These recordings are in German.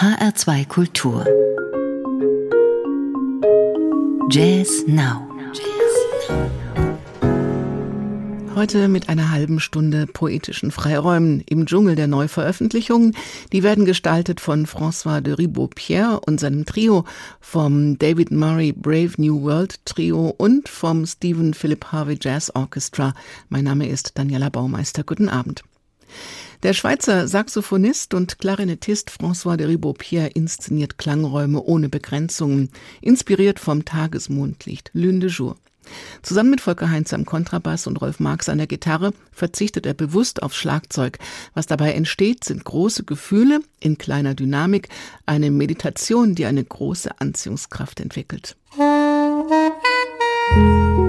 HR2 Kultur Jazz Now Heute mit einer halben Stunde poetischen Freiräumen im Dschungel der Neuveröffentlichungen. Die werden gestaltet von François de Ribot-Pierre und seinem Trio, vom David Murray Brave New World Trio und vom Stephen Philip Harvey Jazz Orchestra. Mein Name ist Daniela Baumeister. Guten Abend. Der Schweizer Saxophonist und Klarinettist François de Ribot-Pierre inszeniert Klangräume ohne Begrenzungen, inspiriert vom Tagesmondlicht, Lune de Jour. Zusammen mit Volker Heinz am Kontrabass und Rolf Marx an der Gitarre verzichtet er bewusst auf Schlagzeug. Was dabei entsteht, sind große Gefühle in kleiner Dynamik, eine Meditation, die eine große Anziehungskraft entwickelt. Musik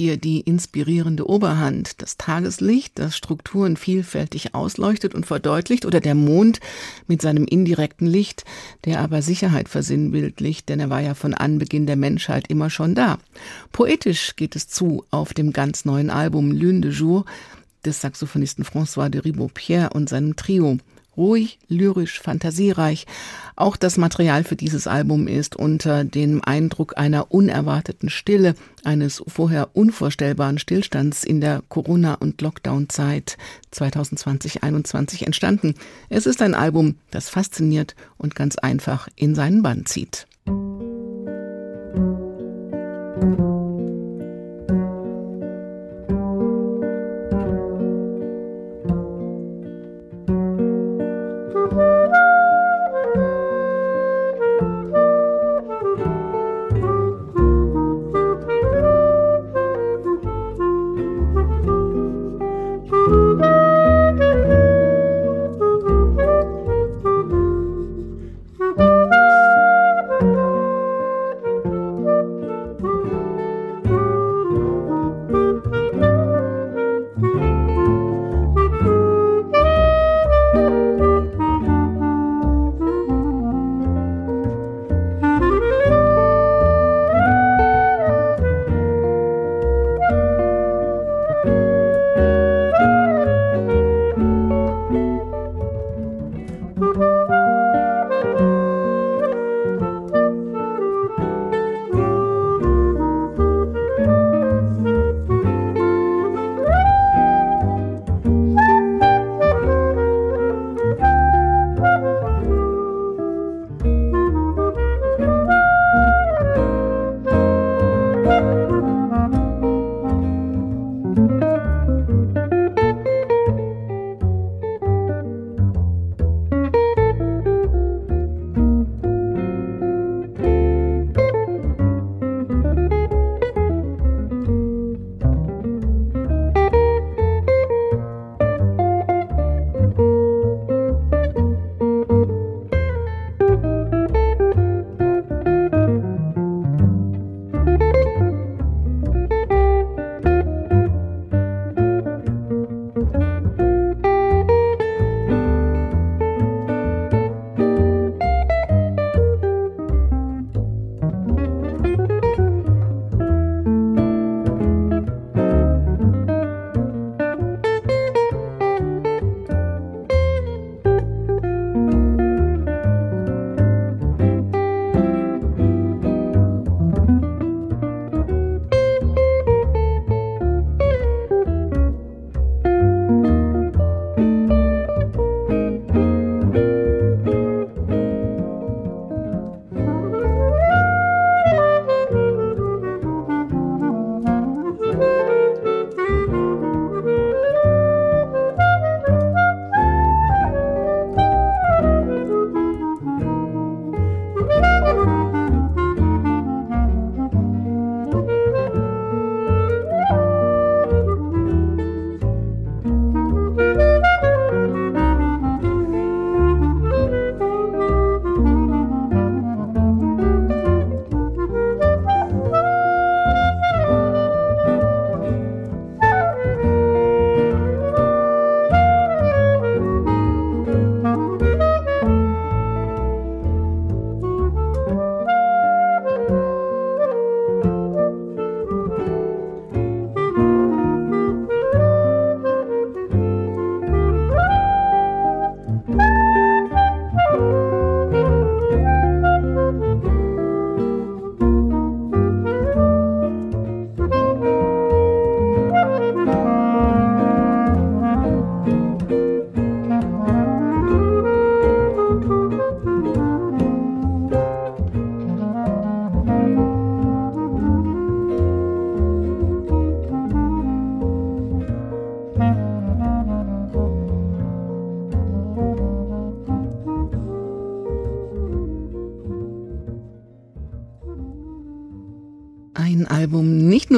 hier die inspirierende Oberhand. Das Tageslicht, das Strukturen vielfältig ausleuchtet und verdeutlicht, oder der Mond mit seinem indirekten Licht, der aber Sicherheit versinnbildlicht, denn er war ja von Anbeginn der Menschheit immer schon da. Poetisch geht es zu auf dem ganz neuen Album Lune de Jour des Saxophonisten François de Ribot-Pierre und seinem Trio ruhig, lyrisch, fantasiereich. Auch das Material für dieses Album ist unter dem Eindruck einer unerwarteten Stille, eines vorher unvorstellbaren Stillstands in der Corona- und Lockdown-Zeit 2020-21 entstanden. Es ist ein Album, das fasziniert und ganz einfach in seinen Bann zieht. Musik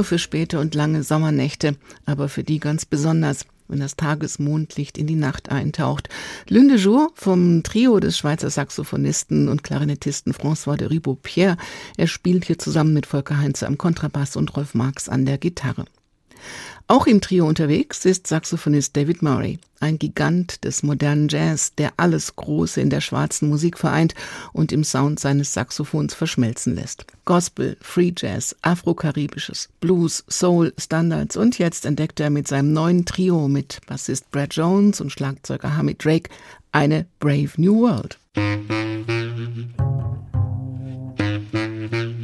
nur für späte und lange Sommernächte, aber für die ganz besonders, wenn das Tagesmondlicht in die Nacht eintaucht. Lune Jour vom Trio des Schweizer Saxophonisten und Klarinettisten François de Ribaud-Pierre. Er spielt hier zusammen mit Volker Heinze am Kontrabass und Rolf Marx an der Gitarre. Auch im Trio unterwegs ist Saxophonist David Murray, ein Gigant des modernen Jazz, der alles Große in der schwarzen Musik vereint und im Sound seines Saxophons verschmelzen lässt. Gospel, Free Jazz, Afrokaribisches, Blues, Soul, Standards und jetzt entdeckt er mit seinem neuen Trio mit Bassist Brad Jones und Schlagzeuger Hamid Drake eine Brave New World. Ein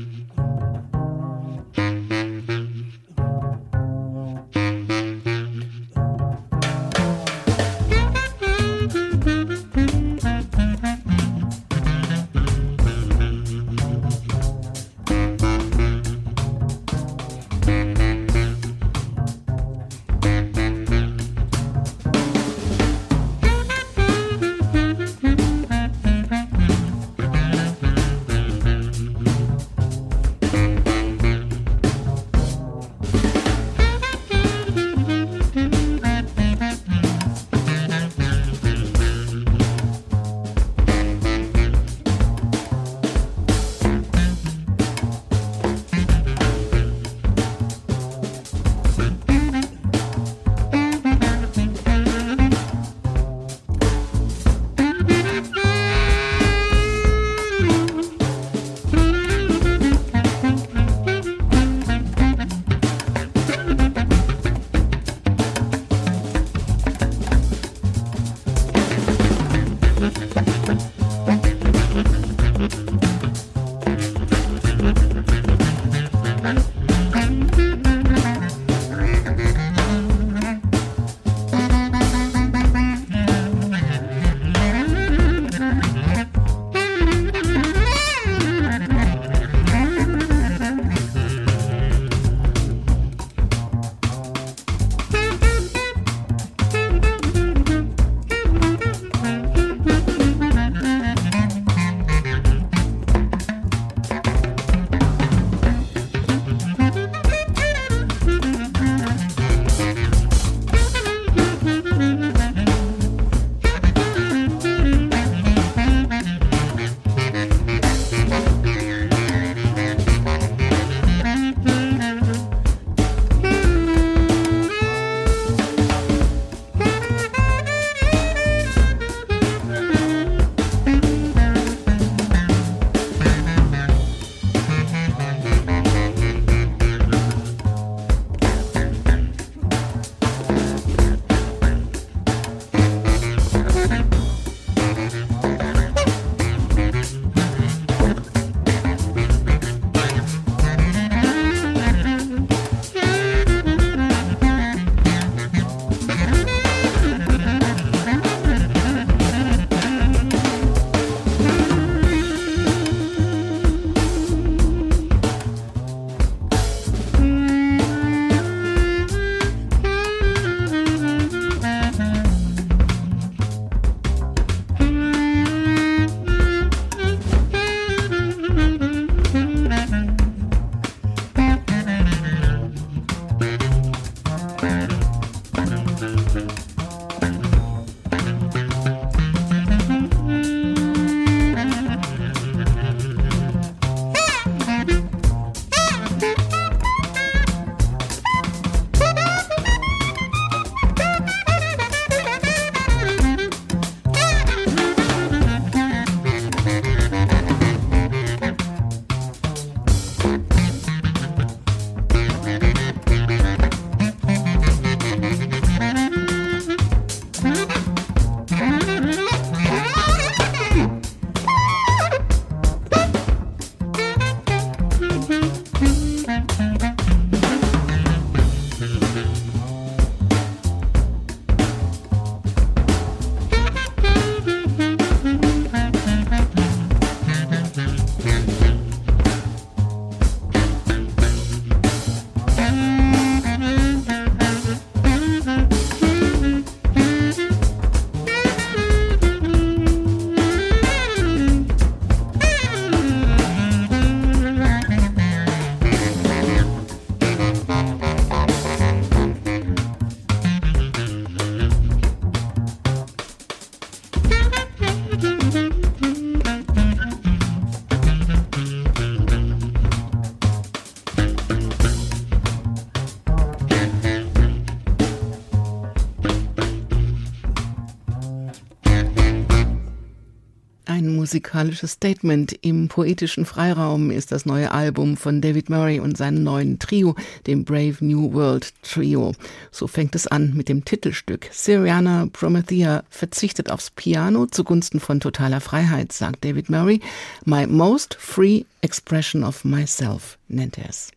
musikalisches Statement im poetischen Freiraum ist das neue Album von David Murray und seinem neuen Trio, dem Brave New World Trio. So fängt es an mit dem Titelstück. Syriana Promethea verzichtet aufs Piano zugunsten von totaler Freiheit, sagt David Murray. My most free expression of myself nennt er es.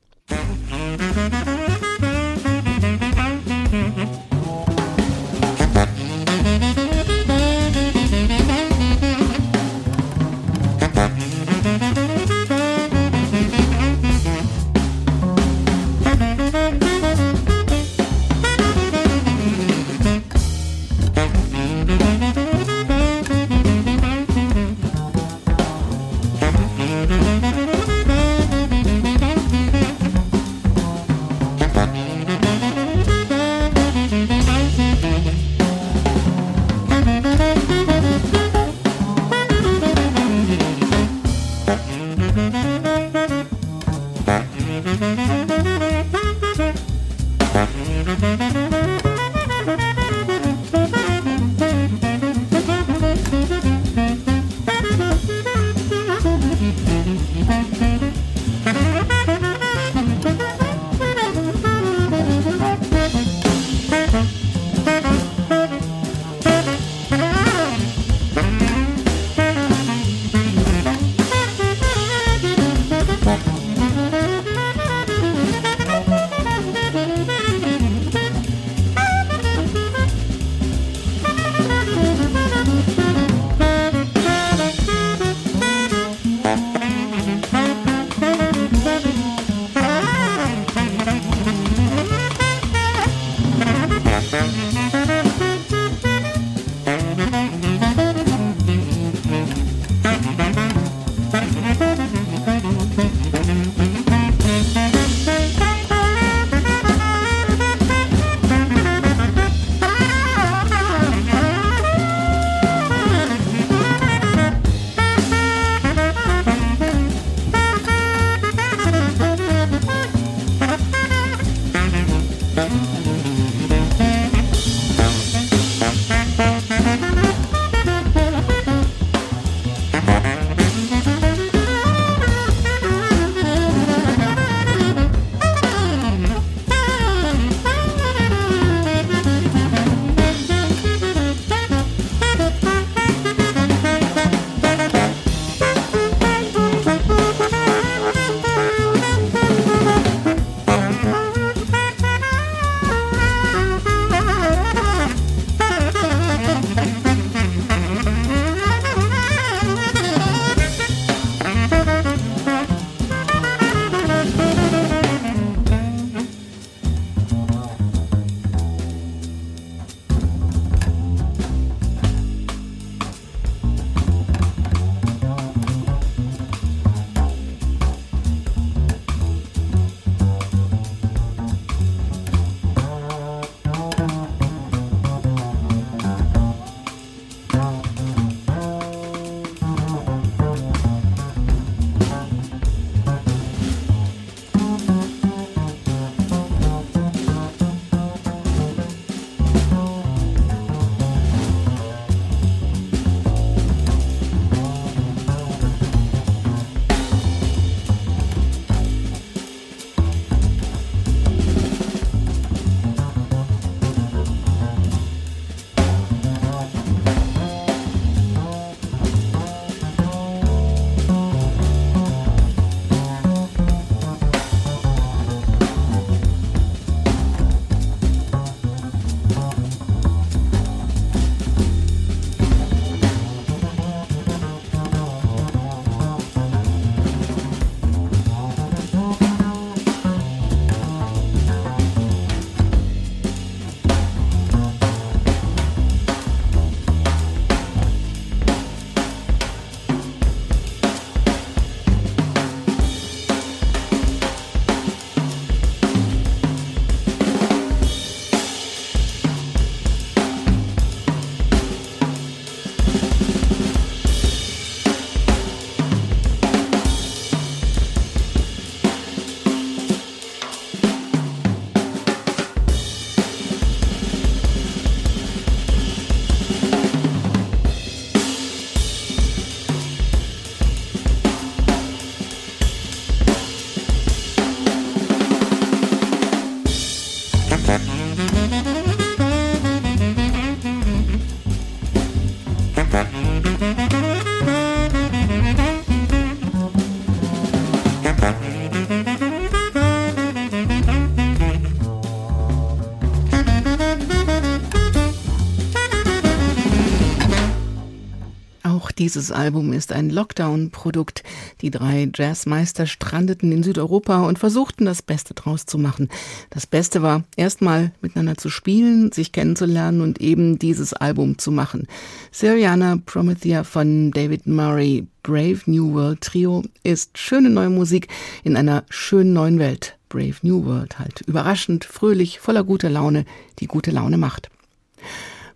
Dieses Album ist ein Lockdown-Produkt. Die drei Jazzmeister strandeten in Südeuropa und versuchten das Beste draus zu machen. Das Beste war, erstmal miteinander zu spielen, sich kennenzulernen und eben dieses Album zu machen. Syriana Promethea von David Murray, Brave New World Trio, ist schöne neue Musik in einer schönen neuen Welt. Brave New World halt. Überraschend, fröhlich, voller guter Laune, die gute Laune macht.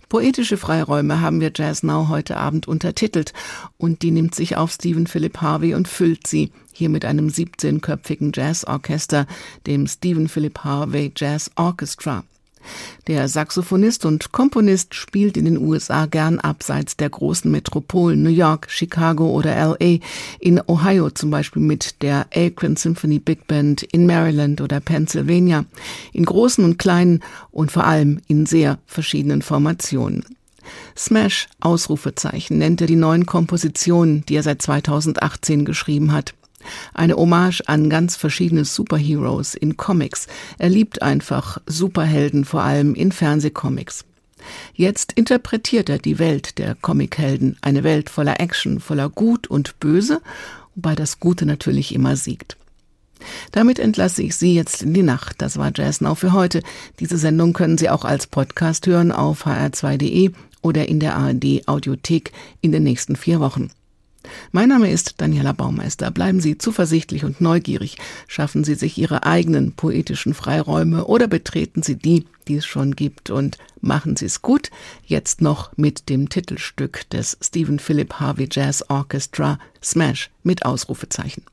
Poetische Freiräume haben wir Jazz Now heute Abend untertitelt und die nimmt sich auf Stephen Philip Harvey und füllt sie hier mit einem 17-köpfigen Jazzorchester, dem Stephen Philip Harvey Jazz Orchestra. Der Saxophonist und Komponist spielt in den USA gern abseits der großen Metropolen New York, Chicago oder LA, in Ohio zum Beispiel mit der Akron Symphony Big Band, in Maryland oder Pennsylvania, in großen und kleinen und vor allem in sehr verschiedenen Formationen. Smash Ausrufezeichen nennt er die neuen Kompositionen, die er seit 2018 geschrieben hat. Eine Hommage an ganz verschiedene Superheroes in Comics. Er liebt einfach Superhelden, vor allem in Fernsehcomics. Jetzt interpretiert er die Welt der Comichelden, eine Welt voller Action, voller Gut und Böse, wobei das Gute natürlich immer siegt. Damit entlasse ich Sie jetzt in die Nacht. Das war Jazz Now für heute. Diese Sendung können Sie auch als Podcast hören auf hr2.de oder in der ARD Audiothek in den nächsten vier Wochen. Mein Name ist Daniela Baumeister. Bleiben Sie zuversichtlich und neugierig. Schaffen Sie sich Ihre eigenen poetischen Freiräume oder betreten Sie die, die es schon gibt und machen Sie es gut. Jetzt noch mit dem Titelstück des Stephen Philip Harvey Jazz Orchestra Smash mit Ausrufezeichen.